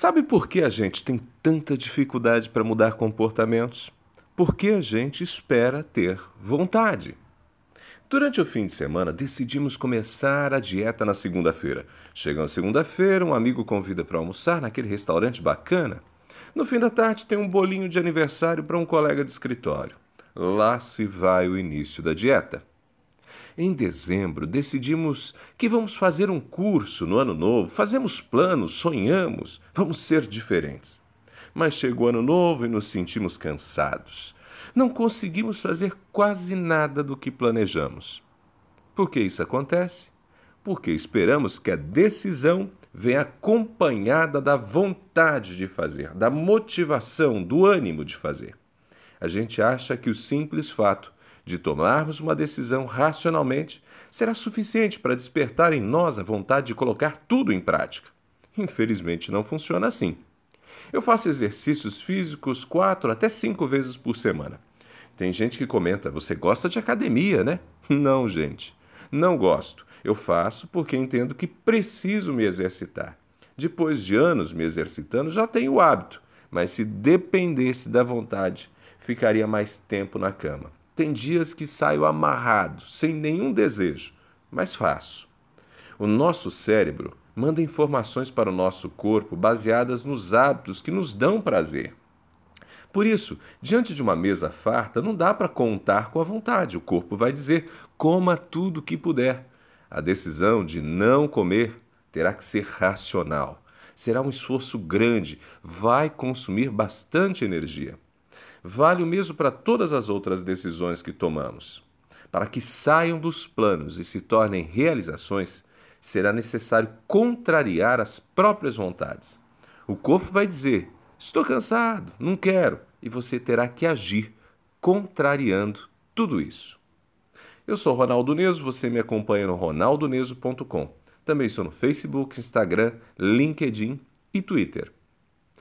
Sabe por que a gente tem tanta dificuldade para mudar comportamentos? Porque a gente espera ter vontade. Durante o fim de semana, decidimos começar a dieta na segunda-feira. Chega na segunda-feira, um amigo convida para almoçar naquele restaurante bacana. No fim da tarde, tem um bolinho de aniversário para um colega de escritório. Lá se vai o início da dieta. Em dezembro, decidimos que vamos fazer um curso no ano novo, fazemos planos, sonhamos, vamos ser diferentes. Mas chegou o ano novo e nos sentimos cansados. Não conseguimos fazer quase nada do que planejamos. Por que isso acontece? Porque esperamos que a decisão venha acompanhada da vontade de fazer, da motivação, do ânimo de fazer. A gente acha que o simples fato de tomarmos uma decisão racionalmente será suficiente para despertar em nós a vontade de colocar tudo em prática. Infelizmente, não funciona assim. Eu faço exercícios físicos quatro até cinco vezes por semana. Tem gente que comenta: você gosta de academia, né? Não, gente. Não gosto. Eu faço porque entendo que preciso me exercitar. Depois de anos me exercitando, já tenho o hábito, mas se dependesse da vontade, ficaria mais tempo na cama. Tem dias que saio amarrado, sem nenhum desejo, mas faço. O nosso cérebro manda informações para o nosso corpo baseadas nos hábitos que nos dão prazer. Por isso, diante de uma mesa farta, não dá para contar com a vontade. O corpo vai dizer: coma tudo que puder. A decisão de não comer terá que ser racional. Será um esforço grande, vai consumir bastante energia vale o mesmo para todas as outras decisões que tomamos. Para que saiam dos planos e se tornem realizações, será necessário contrariar as próprias vontades. O corpo vai dizer: Estou cansado, não quero, e você terá que agir contrariando tudo isso. Eu sou Ronaldo Neso, você me acompanha no ronaldoneso.com. Também estou no Facebook, Instagram, LinkedIn e Twitter.